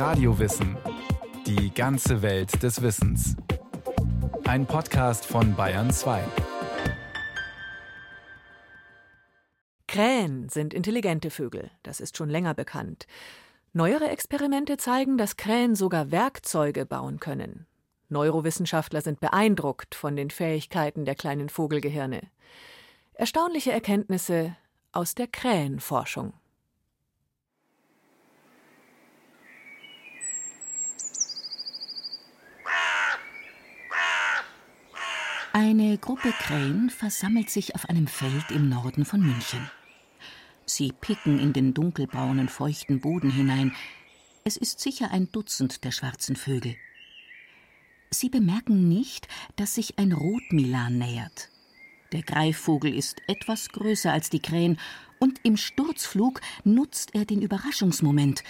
Radiowissen. Die ganze Welt des Wissens. Ein Podcast von Bayern 2. Krähen sind intelligente Vögel, das ist schon länger bekannt. Neuere Experimente zeigen, dass Krähen sogar Werkzeuge bauen können. Neurowissenschaftler sind beeindruckt von den Fähigkeiten der kleinen Vogelgehirne. Erstaunliche Erkenntnisse aus der Krähenforschung. Eine Gruppe Krähen versammelt sich auf einem Feld im Norden von München. Sie picken in den dunkelbraunen, feuchten Boden hinein. Es ist sicher ein Dutzend der schwarzen Vögel. Sie bemerken nicht, dass sich ein Rotmilan nähert. Der Greifvogel ist etwas größer als die Krähen und im Sturzflug nutzt er den Überraschungsmoment.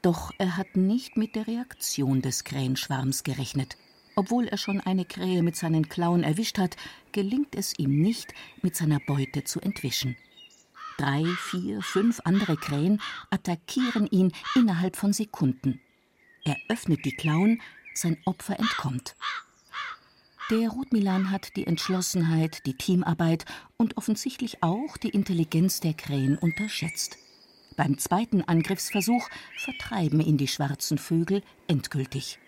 Doch er hat nicht mit der Reaktion des Krähenschwarms gerechnet. Obwohl er schon eine Krähe mit seinen Klauen erwischt hat, gelingt es ihm nicht, mit seiner Beute zu entwischen. Drei, vier, fünf andere Krähen attackieren ihn innerhalb von Sekunden. Er öffnet die Klauen, sein Opfer entkommt. Der Rotmilan hat die Entschlossenheit, die Teamarbeit und offensichtlich auch die Intelligenz der Krähen unterschätzt. Beim zweiten Angriffsversuch vertreiben ihn die schwarzen Vögel endgültig.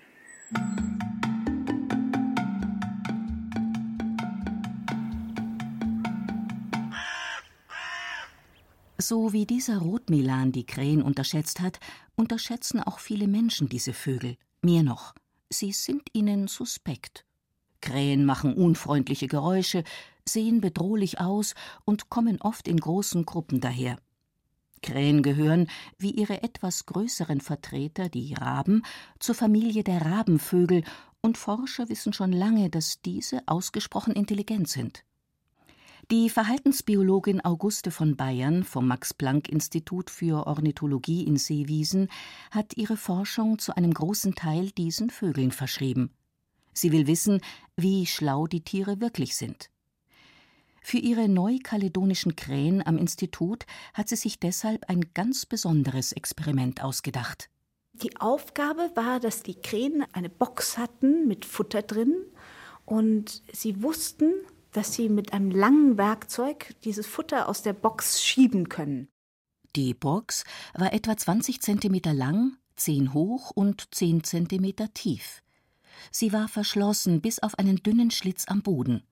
So wie dieser Rotmilan die Krähen unterschätzt hat, unterschätzen auch viele Menschen diese Vögel. Mehr noch, sie sind ihnen suspekt. Krähen machen unfreundliche Geräusche, sehen bedrohlich aus und kommen oft in großen Gruppen daher. Krähen gehören, wie ihre etwas größeren Vertreter, die Raben, zur Familie der Rabenvögel, und Forscher wissen schon lange, dass diese ausgesprochen intelligent sind. Die Verhaltensbiologin Auguste von Bayern vom Max-Planck-Institut für Ornithologie in Seewiesen hat ihre Forschung zu einem großen Teil diesen Vögeln verschrieben. Sie will wissen, wie schlau die Tiere wirklich sind. Für ihre neukaledonischen Krähen am Institut hat sie sich deshalb ein ganz besonderes Experiment ausgedacht. Die Aufgabe war, dass die Krähen eine Box hatten mit Futter drin und sie wussten, dass sie mit einem langen Werkzeug dieses Futter aus der Box schieben können. Die Box war etwa 20 Zentimeter lang, 10 hoch und 10 Zentimeter tief. Sie war verschlossen bis auf einen dünnen Schlitz am Boden.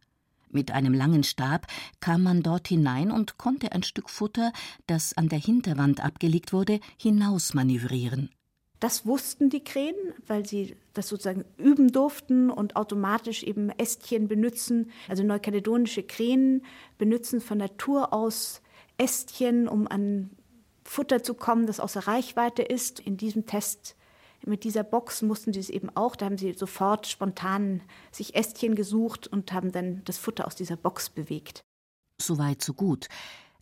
Mit einem langen Stab kam man dort hinein und konnte ein Stück Futter, das an der Hinterwand abgelegt wurde, hinausmanövrieren. Das wussten die Krähen, weil sie das sozusagen üben durften und automatisch eben Ästchen benutzen. Also neukaledonische Krähen benutzen von Natur aus Ästchen, um an Futter zu kommen, das außer Reichweite ist. In diesem Test mit dieser Box mussten sie es eben auch. Da haben sie sofort spontan sich Ästchen gesucht und haben dann das Futter aus dieser Box bewegt. Soweit, so gut.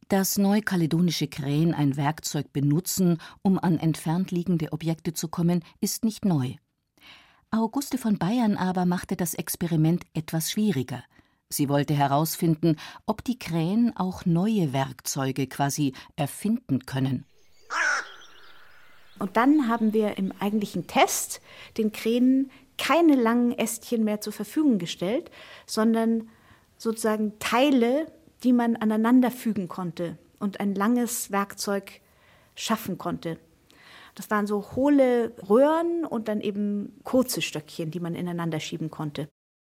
Dass neukaledonische Krähen ein Werkzeug benutzen, um an entfernt liegende Objekte zu kommen, ist nicht neu. Auguste von Bayern aber machte das Experiment etwas schwieriger. Sie wollte herausfinden, ob die Krähen auch neue Werkzeuge quasi erfinden können. Und dann haben wir im eigentlichen Test den Krähen keine langen Ästchen mehr zur Verfügung gestellt, sondern sozusagen Teile die man aneinander fügen konnte und ein langes Werkzeug schaffen konnte. Das waren so hohle Röhren und dann eben kurze Stöckchen, die man ineinander schieben konnte.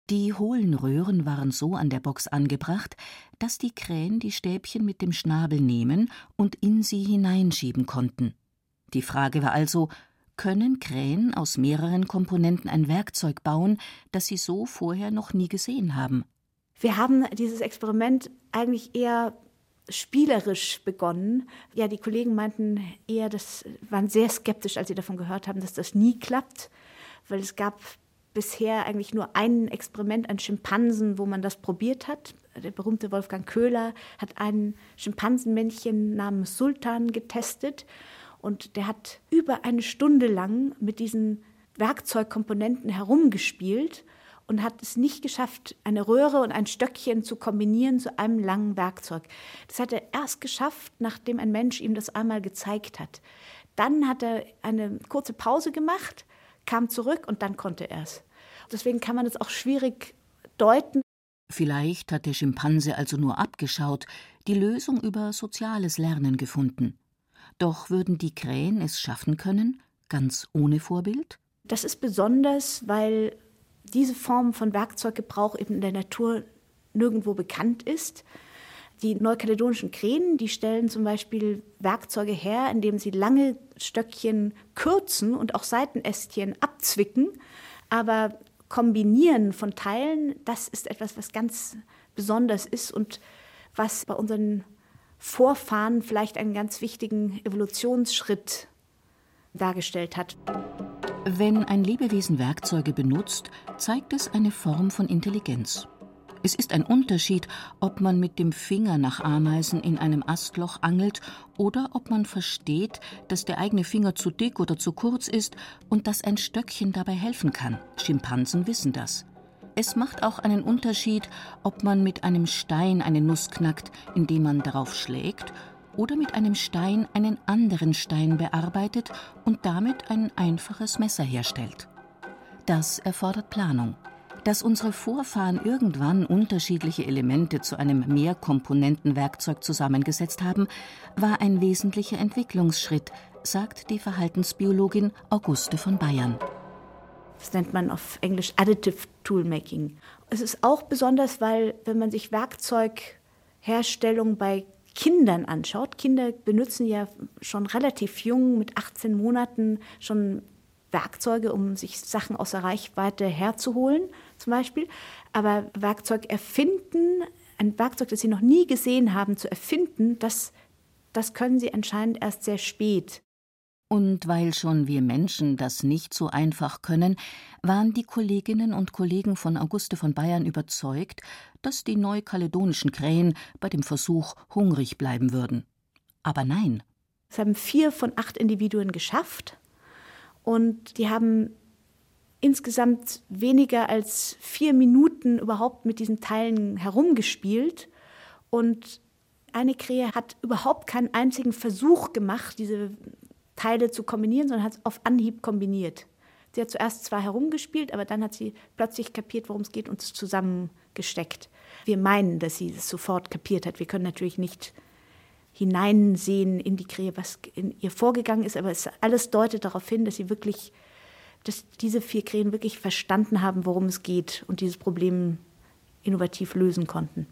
Die hohlen Röhren waren so an der Box angebracht, dass die Krähen die Stäbchen mit dem Schnabel nehmen und in sie hineinschieben konnten. Die Frage war also, können Krähen aus mehreren Komponenten ein Werkzeug bauen, das sie so vorher noch nie gesehen haben? Wir haben dieses Experiment eigentlich eher spielerisch begonnen. Ja, die Kollegen meinten eher, das waren sehr skeptisch, als sie davon gehört haben, dass das nie klappt, weil es gab bisher eigentlich nur ein Experiment an Schimpansen, wo man das probiert hat. Der berühmte Wolfgang Köhler hat ein Schimpansenmännchen namens Sultan getestet und der hat über eine Stunde lang mit diesen Werkzeugkomponenten herumgespielt und hat es nicht geschafft, eine Röhre und ein Stöckchen zu kombinieren zu einem langen Werkzeug. Das hat er erst geschafft, nachdem ein Mensch ihm das einmal gezeigt hat. Dann hat er eine kurze Pause gemacht, kam zurück und dann konnte er es. Deswegen kann man es auch schwierig deuten. Vielleicht hat der Schimpanse also nur abgeschaut, die Lösung über soziales Lernen gefunden. Doch würden die Krähen es schaffen können, ganz ohne Vorbild? Das ist besonders, weil diese Form von Werkzeuggebrauch eben in der Natur nirgendwo bekannt ist. Die neukaledonischen Krähen, die stellen zum Beispiel Werkzeuge her, indem sie lange Stöckchen kürzen und auch Seitenästchen abzwicken. Aber Kombinieren von Teilen, das ist etwas, was ganz besonders ist und was bei unseren Vorfahren vielleicht einen ganz wichtigen Evolutionsschritt dargestellt hat. Wenn ein Lebewesen Werkzeuge benutzt, zeigt es eine Form von Intelligenz. Es ist ein Unterschied, ob man mit dem Finger nach Ameisen in einem Astloch angelt oder ob man versteht, dass der eigene Finger zu dick oder zu kurz ist und dass ein Stöckchen dabei helfen kann. Schimpansen wissen das. Es macht auch einen Unterschied, ob man mit einem Stein eine Nuss knackt, indem man darauf schlägt, oder mit einem Stein einen anderen Stein bearbeitet und damit ein einfaches Messer herstellt. Das erfordert Planung. Dass unsere Vorfahren irgendwann unterschiedliche Elemente zu einem Mehrkomponentenwerkzeug zusammengesetzt haben, war ein wesentlicher Entwicklungsschritt, sagt die Verhaltensbiologin Auguste von Bayern. Das nennt man auf Englisch Additive Toolmaking. Es ist auch besonders, weil wenn man sich Werkzeugherstellung bei Kindern anschaut, Kinder benutzen ja schon relativ jung, mit 18 Monaten schon Werkzeuge, um sich Sachen aus der Reichweite herzuholen, zum Beispiel. Aber Werkzeug erfinden, ein Werkzeug, das sie noch nie gesehen haben, zu erfinden, das, das können sie anscheinend erst sehr spät. Und weil schon wir Menschen das nicht so einfach können, waren die Kolleginnen und Kollegen von Auguste von Bayern überzeugt, dass die neukaledonischen Krähen bei dem Versuch hungrig bleiben würden. Aber nein. Es haben vier von acht Individuen geschafft und die haben insgesamt weniger als vier Minuten überhaupt mit diesen Teilen herumgespielt und eine Krähe hat überhaupt keinen einzigen Versuch gemacht, diese Teile zu kombinieren, sondern hat es auf Anhieb kombiniert. Sie hat zuerst zwar herumgespielt, aber dann hat sie plötzlich kapiert, worum es geht und es zusammengesteckt. Wir meinen, dass sie es sofort kapiert hat. Wir können natürlich nicht hineinsehen in die Krähe, was in ihr vorgegangen ist, aber es alles deutet darauf hin, dass sie wirklich, dass diese vier Krähen wirklich verstanden haben, worum es geht und dieses Problem innovativ lösen konnten.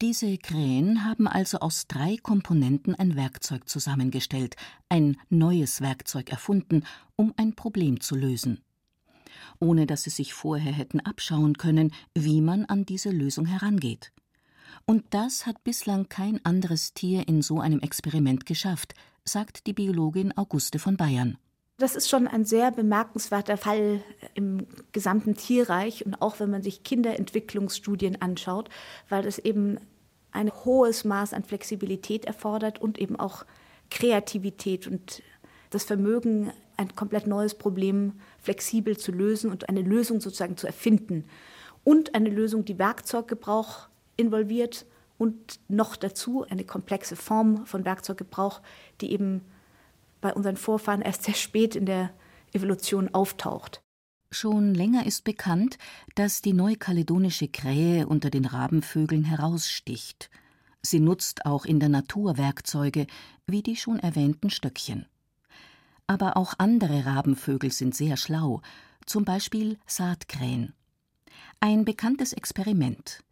Diese Krähen haben also aus drei Komponenten ein Werkzeug zusammengestellt, ein neues Werkzeug erfunden, um ein Problem zu lösen. Ohne dass sie sich vorher hätten abschauen können, wie man an diese Lösung herangeht. Und das hat bislang kein anderes Tier in so einem Experiment geschafft, sagt die Biologin Auguste von Bayern. Das ist schon ein sehr bemerkenswerter Fall im gesamten Tierreich und auch wenn man sich Kinderentwicklungsstudien anschaut, weil das eben ein hohes Maß an Flexibilität erfordert und eben auch Kreativität und das Vermögen, ein komplett neues Problem flexibel zu lösen und eine Lösung sozusagen zu erfinden. Und eine Lösung, die Werkzeuggebrauch involviert und noch dazu eine komplexe Form von Werkzeuggebrauch, die eben bei unseren Vorfahren erst sehr spät in der Evolution auftaucht. Schon länger ist bekannt, dass die neukaledonische Krähe unter den Rabenvögeln heraussticht. Sie nutzt auch in der Natur Werkzeuge, wie die schon erwähnten Stöckchen. Aber auch andere Rabenvögel sind sehr schlau, zum Beispiel Saatkrähen. Ein bekanntes Experiment.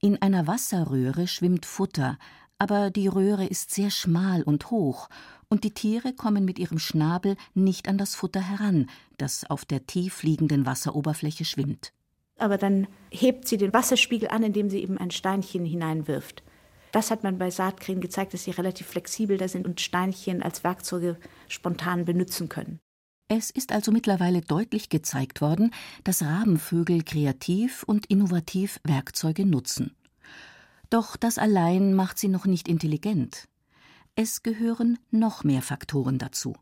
In einer Wasserröhre schwimmt Futter, aber die Röhre ist sehr schmal und hoch, und die Tiere kommen mit ihrem Schnabel nicht an das Futter heran, das auf der tief liegenden Wasseroberfläche schwimmt. Aber dann hebt sie den Wasserspiegel an, indem sie eben ein Steinchen hineinwirft. Das hat man bei Saatkrähen gezeigt, dass sie relativ flexibel da sind und Steinchen als Werkzeuge spontan benutzen können. Es ist also mittlerweile deutlich gezeigt worden, dass Rabenvögel kreativ und innovativ Werkzeuge nutzen. Doch das allein macht sie noch nicht intelligent. Es gehören noch mehr Faktoren dazu.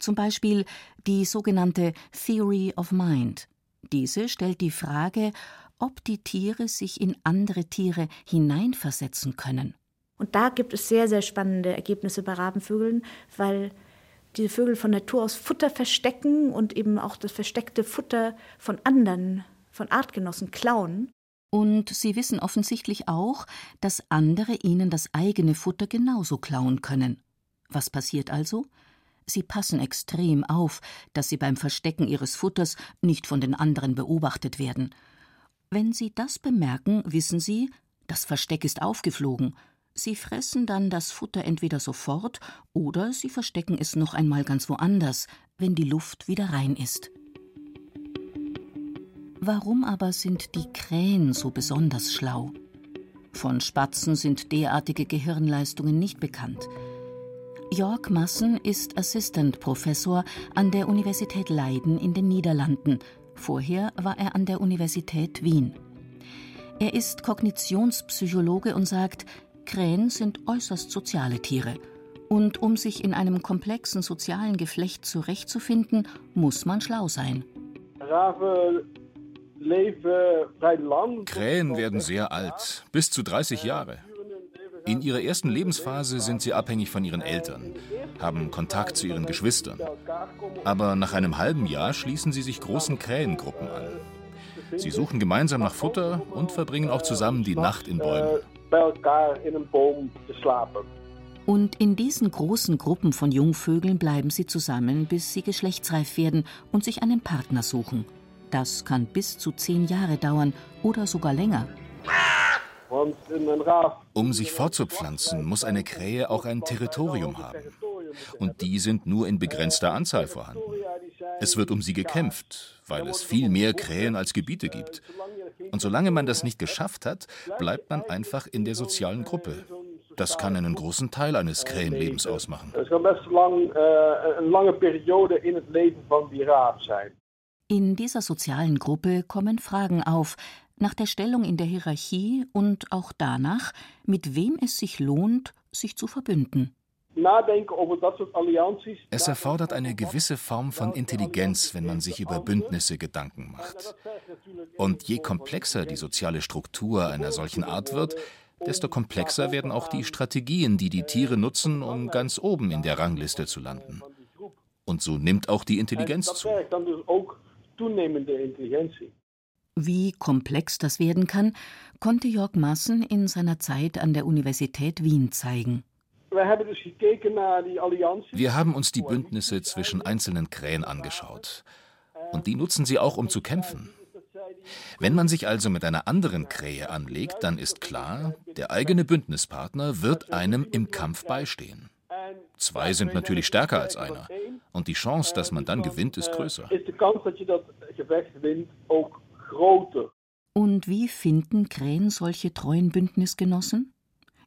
Zum Beispiel die sogenannte Theory of Mind. Diese stellt die Frage, ob die Tiere sich in andere Tiere hineinversetzen können. Und da gibt es sehr, sehr spannende Ergebnisse bei Rabenvögeln, weil diese Vögel von Natur aus Futter verstecken und eben auch das versteckte Futter von anderen, von Artgenossen klauen. Und sie wissen offensichtlich auch, dass andere ihnen das eigene Futter genauso klauen können. Was passiert also? Sie passen extrem auf, dass sie beim Verstecken ihres Futters nicht von den anderen beobachtet werden. Wenn sie das bemerken, wissen sie, das Versteck ist aufgeflogen. Sie fressen dann das Futter entweder sofort oder sie verstecken es noch einmal ganz woanders, wenn die Luft wieder rein ist. Warum aber sind die Krähen so besonders schlau? Von Spatzen sind derartige Gehirnleistungen nicht bekannt. Jörg Massen ist Assistant Professor an der Universität Leiden in den Niederlanden. Vorher war er an der Universität Wien. Er ist Kognitionspsychologe und sagt, Krähen sind äußerst soziale Tiere. Und um sich in einem komplexen sozialen Geflecht zurechtzufinden, muss man schlau sein. Krähen werden sehr alt, bis zu 30 Jahre. In ihrer ersten Lebensphase sind sie abhängig von ihren Eltern, haben Kontakt zu ihren Geschwistern. Aber nach einem halben Jahr schließen sie sich großen Krähengruppen an. Sie suchen gemeinsam nach Futter und verbringen auch zusammen die Nacht in Bäumen. Und in diesen großen Gruppen von Jungvögeln bleiben sie zusammen, bis sie geschlechtsreif werden und sich einen Partner suchen. Das kann bis zu zehn Jahre dauern oder sogar länger. Um sich fortzupflanzen, muss eine Krähe auch ein Territorium haben. Und die sind nur in begrenzter Anzahl vorhanden. Es wird um sie gekämpft, weil es viel mehr Krähen als Gebiete gibt. Und solange man das nicht geschafft hat, bleibt man einfach in der sozialen Gruppe. Das kann einen großen Teil eines Krähenlebens ausmachen. Es kann äh, eine lange Periode in Leben von die Raab sein. In dieser sozialen Gruppe kommen Fragen auf, nach der Stellung in der Hierarchie und auch danach, mit wem es sich lohnt, sich zu verbünden. Es erfordert eine gewisse Form von Intelligenz, wenn man sich über Bündnisse Gedanken macht. Und je komplexer die soziale Struktur einer solchen Art wird, desto komplexer werden auch die Strategien, die die Tiere nutzen, um ganz oben in der Rangliste zu landen. Und so nimmt auch die Intelligenz zu. Wie komplex das werden kann, konnte Jörg Massen in seiner Zeit an der Universität Wien zeigen. Wir haben uns die Bündnisse zwischen einzelnen Krähen angeschaut. Und die nutzen sie auch, um zu kämpfen. Wenn man sich also mit einer anderen Krähe anlegt, dann ist klar, der eigene Bündnispartner wird einem im Kampf beistehen. Zwei sind natürlich stärker als einer. Und die Chance, dass man dann gewinnt, ist größer. Und wie finden Krähen solche treuen Bündnisgenossen?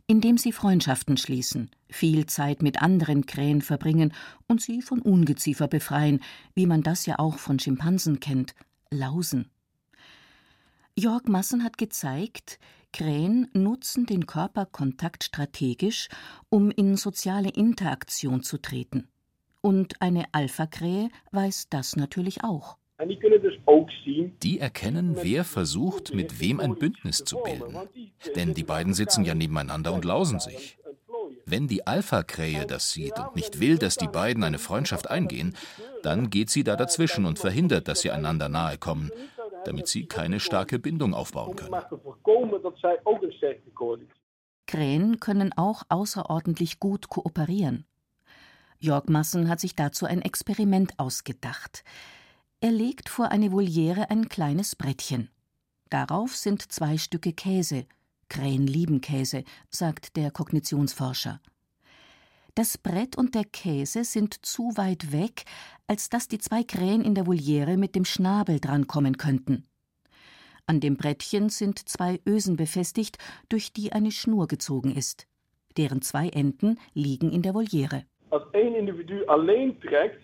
Indem sie Freundschaften schließen, viel Zeit mit anderen Krähen verbringen und sie von Ungeziefer befreien, wie man das ja auch von Schimpansen kennt, Lausen. Jörg Massen hat gezeigt, Krähen nutzen den Körperkontakt strategisch, um in soziale Interaktion zu treten. Und eine Alpha-Krähe weiß das natürlich auch. Die erkennen, wer versucht, mit wem ein Bündnis zu bilden. Denn die beiden sitzen ja nebeneinander und lausen sich. Wenn die Alpha-Krähe das sieht und nicht will, dass die beiden eine Freundschaft eingehen, dann geht sie da dazwischen und verhindert, dass sie einander nahe kommen, damit sie keine starke Bindung aufbauen können. Krähen können auch außerordentlich gut kooperieren. Jörg Massen hat sich dazu ein Experiment ausgedacht. Er legt vor eine Voliere ein kleines Brettchen. Darauf sind zwei Stücke Käse. Krähen lieben Käse, sagt der Kognitionsforscher. Das Brett und der Käse sind zu weit weg, als dass die zwei Krähen in der Voliere mit dem Schnabel drankommen könnten. An dem Brettchen sind zwei Ösen befestigt, durch die eine Schnur gezogen ist. Deren zwei Enden liegen in der Voliere.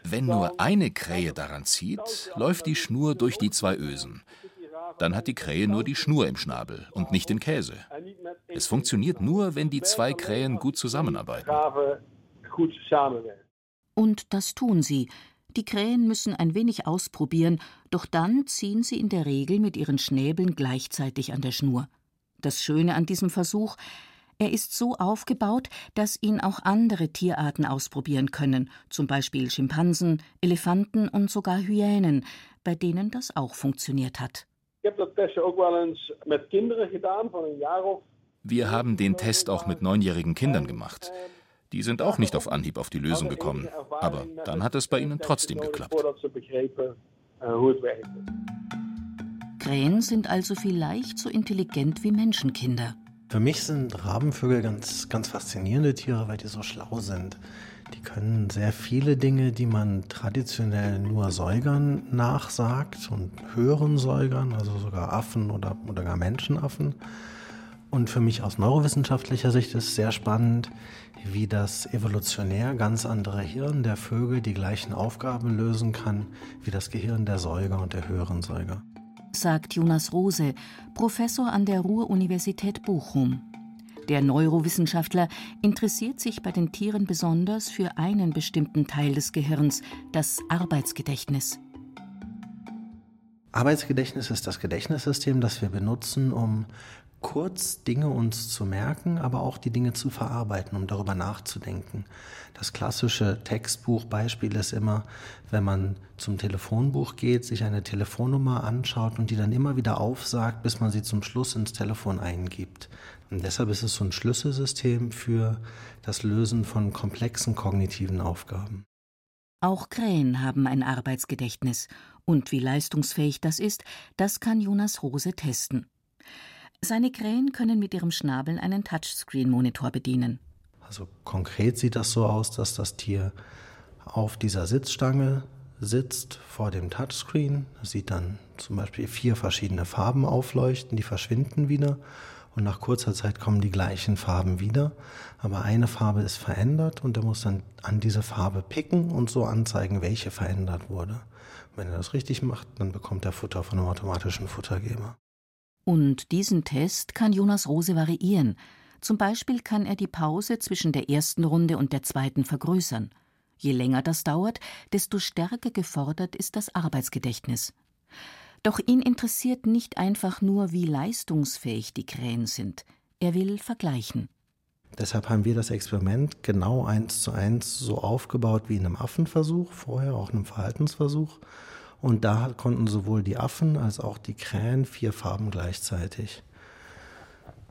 Wenn nur eine Krähe daran zieht, läuft die Schnur durch die zwei Ösen. Dann hat die Krähe nur die Schnur im Schnabel und nicht den Käse. Es funktioniert nur, wenn die zwei Krähen gut zusammenarbeiten. Und das tun sie. Die Krähen müssen ein wenig ausprobieren, doch dann ziehen sie in der Regel mit ihren Schnäbeln gleichzeitig an der Schnur. Das Schöne an diesem Versuch, Er ist so aufgebaut, dass ihn auch andere Tierarten ausprobieren können, zum Beispiel Schimpansen, Elefanten und sogar Hyänen, bei denen das auch funktioniert hat. Wir haben den Test auch mit neunjährigen Kindern gemacht. Die sind auch nicht auf Anhieb auf die Lösung gekommen. Aber dann hat es bei ihnen trotzdem geklappt. Krähen sind also vielleicht so intelligent wie Menschenkinder. Für mich sind Rabenvögel ganz, ganz faszinierende Tiere, weil die so schlau sind. Die können sehr viele Dinge, die man traditionell nur Säugern nachsagt und höheren Säugern, also sogar Affen oder, oder gar Menschenaffen. Und für mich aus neurowissenschaftlicher Sicht ist sehr spannend, wie das evolutionär ganz andere Hirn der Vögel die gleichen Aufgaben lösen kann wie das Gehirn der Säuger und der höheren Säuger sagt Jonas Rose, Professor an der Ruhr-Universität Bochum. Der Neurowissenschaftler interessiert sich bei den Tieren besonders für einen bestimmten Teil des Gehirns, das Arbeitsgedächtnis. Arbeitsgedächtnis ist das Gedächtnissystem, das wir benutzen, um kurz Dinge uns zu merken, aber auch die Dinge zu verarbeiten, um darüber nachzudenken. Das klassische Textbuchbeispiel ist immer, wenn man zum Telefonbuch geht, sich eine Telefonnummer anschaut und die dann immer wieder aufsagt, bis man sie zum Schluss ins Telefon eingibt. Und deshalb ist es so ein Schlüsselsystem für das Lösen von komplexen kognitiven Aufgaben. Auch Krähen haben ein Arbeitsgedächtnis. Und wie leistungsfähig das ist, das kann Jonas Rose testen. Seine Krähen können mit ihrem Schnabel einen Touchscreen-Monitor bedienen. Also konkret sieht das so aus, dass das Tier auf dieser Sitzstange sitzt vor dem Touchscreen, sieht dann zum Beispiel vier verschiedene Farben aufleuchten, die verschwinden wieder und nach kurzer Zeit kommen die gleichen Farben wieder, aber eine Farbe ist verändert und er muss dann an diese Farbe picken und so anzeigen, welche verändert wurde. Wenn er das richtig macht, dann bekommt er Futter von einem automatischen Futtergeber. Und diesen Test kann Jonas Rose variieren. Zum Beispiel kann er die Pause zwischen der ersten Runde und der zweiten vergrößern. Je länger das dauert, desto stärker gefordert ist das Arbeitsgedächtnis. Doch ihn interessiert nicht einfach nur, wie leistungsfähig die Krähen sind. Er will vergleichen. Deshalb haben wir das Experiment genau eins zu eins so aufgebaut wie in einem Affenversuch, vorher auch in einem Verhaltensversuch. Und da konnten sowohl die Affen als auch die Krähen vier Farben gleichzeitig.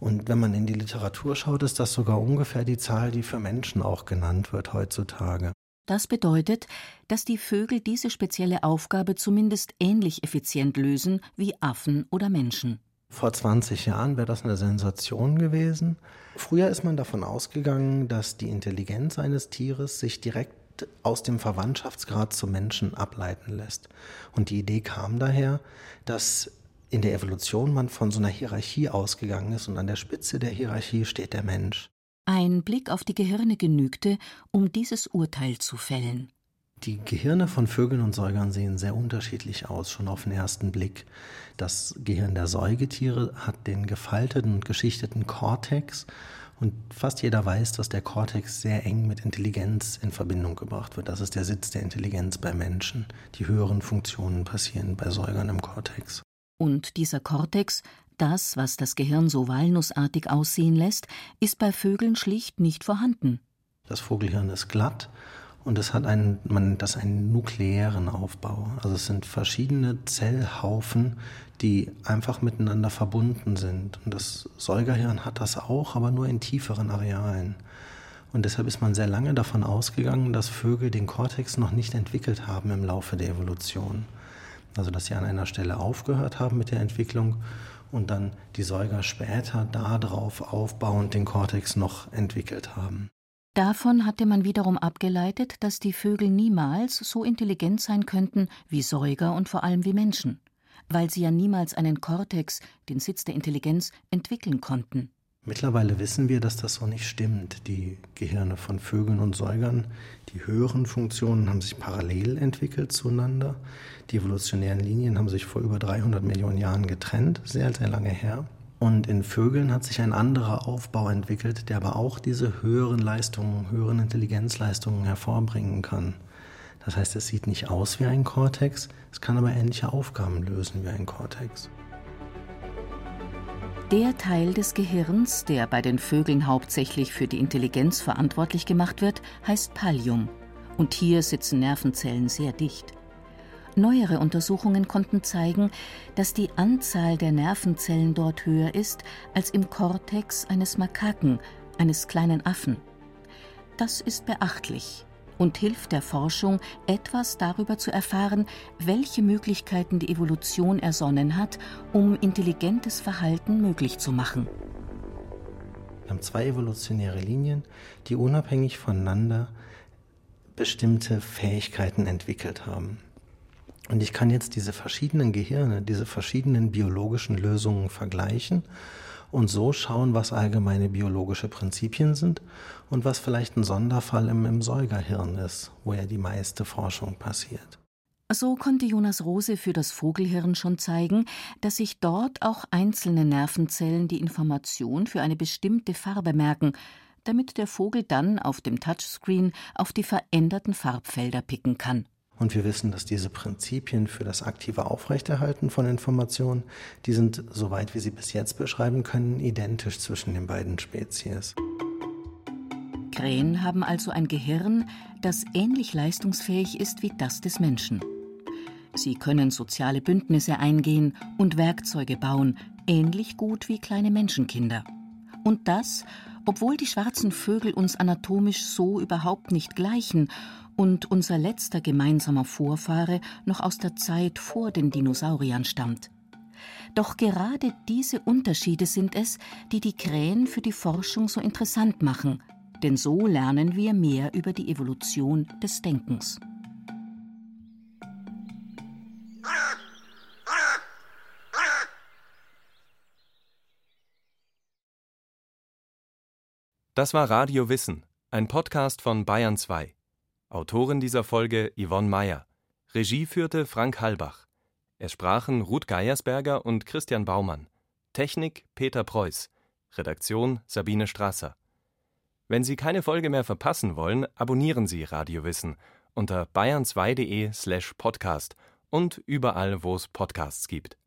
Und wenn man in die Literatur schaut, ist das sogar ungefähr die Zahl, die für Menschen auch genannt wird heutzutage. Das bedeutet, dass die Vögel diese spezielle Aufgabe zumindest ähnlich effizient lösen wie Affen oder Menschen. Vor 20 Jahren wäre das eine Sensation gewesen. Früher ist man davon ausgegangen, dass die Intelligenz eines Tieres sich direkt aus dem Verwandtschaftsgrad zum Menschen ableiten lässt. Und die Idee kam daher, dass in der Evolution man von so einer Hierarchie ausgegangen ist und an der Spitze der Hierarchie steht der Mensch. Ein Blick auf die Gehirne genügte, um dieses Urteil zu fällen. Die Gehirne von Vögeln und Säugern sehen sehr unterschiedlich aus, schon auf den ersten Blick. Das Gehirn der Säugetiere hat den gefalteten und geschichteten Kortex und fast jeder weiß, dass der Kortex sehr eng mit Intelligenz in Verbindung gebracht wird. Das ist der Sitz der Intelligenz bei Menschen. Die höheren Funktionen passieren bei Säugern im Kortex. Und dieser Kortex, das, was das Gehirn so walnussartig aussehen lässt, ist bei Vögeln schlicht nicht vorhanden. Das Vogelhirn ist glatt und es hat einen, man nennt das einen nukleären Aufbau. Also es sind verschiedene Zellhaufen, die einfach miteinander verbunden sind. Und das Säugerhirn hat das auch, aber nur in tieferen Arealen. Und deshalb ist man sehr lange davon ausgegangen, dass Vögel den Kortex noch nicht entwickelt haben im Laufe der Evolution. Also dass sie an einer Stelle aufgehört haben mit der Entwicklung und dann die Säuger später darauf aufbauend den Kortex noch entwickelt haben. Davon hatte man wiederum abgeleitet, dass die Vögel niemals so intelligent sein könnten wie Säuger und vor allem wie Menschen weil sie ja niemals einen Kortex, den Sitz der Intelligenz, entwickeln konnten. Mittlerweile wissen wir, dass das so nicht stimmt. Die Gehirne von Vögeln und Säugern, die höheren Funktionen haben sich parallel entwickelt zueinander. Die evolutionären Linien haben sich vor über 300 Millionen Jahren getrennt, sehr, sehr lange her. Und in Vögeln hat sich ein anderer Aufbau entwickelt, der aber auch diese höheren Leistungen, höheren Intelligenzleistungen hervorbringen kann. Das heißt, es sieht nicht aus wie ein Kortex, es kann aber ähnliche Aufgaben lösen wie ein Kortex. Der Teil des Gehirns, der bei den Vögeln hauptsächlich für die Intelligenz verantwortlich gemacht wird, heißt Pallium. Und hier sitzen Nervenzellen sehr dicht. Neuere Untersuchungen konnten zeigen, dass die Anzahl der Nervenzellen dort höher ist als im Kortex eines Makaken, eines kleinen Affen. Das ist beachtlich und hilft der Forschung, etwas darüber zu erfahren, welche Möglichkeiten die Evolution ersonnen hat, um intelligentes Verhalten möglich zu machen. Wir haben zwei evolutionäre Linien, die unabhängig voneinander bestimmte Fähigkeiten entwickelt haben. Und ich kann jetzt diese verschiedenen Gehirne, diese verschiedenen biologischen Lösungen vergleichen und so schauen, was allgemeine biologische Prinzipien sind und was vielleicht ein Sonderfall im, im Säugerhirn ist, wo ja die meiste Forschung passiert. So konnte Jonas Rose für das Vogelhirn schon zeigen, dass sich dort auch einzelne Nervenzellen die Information für eine bestimmte Farbe merken, damit der Vogel dann auf dem Touchscreen auf die veränderten Farbfelder picken kann. Und wir wissen, dass diese Prinzipien für das aktive Aufrechterhalten von Informationen, die sind, soweit wir sie bis jetzt beschreiben können, identisch zwischen den beiden Spezies. Krähen haben also ein Gehirn, das ähnlich leistungsfähig ist wie das des Menschen. Sie können soziale Bündnisse eingehen und Werkzeuge bauen, ähnlich gut wie kleine Menschenkinder. Und das, obwohl die schwarzen Vögel uns anatomisch so überhaupt nicht gleichen und unser letzter gemeinsamer Vorfahre noch aus der Zeit vor den Dinosauriern stammt. Doch gerade diese Unterschiede sind es, die die Krähen für die Forschung so interessant machen, denn so lernen wir mehr über die Evolution des Denkens. Das war Radio Wissen, ein Podcast von Bayern 2. Autorin dieser Folge Yvonne Meyer. Regie führte Frank Halbach. Es sprachen Ruth Geiersberger und Christian Baumann. Technik Peter Preuß. Redaktion Sabine Strasser. Wenn Sie keine Folge mehr verpassen wollen, abonnieren Sie Radio Wissen unter bayern2.de slash podcast und überall, wo es Podcasts gibt.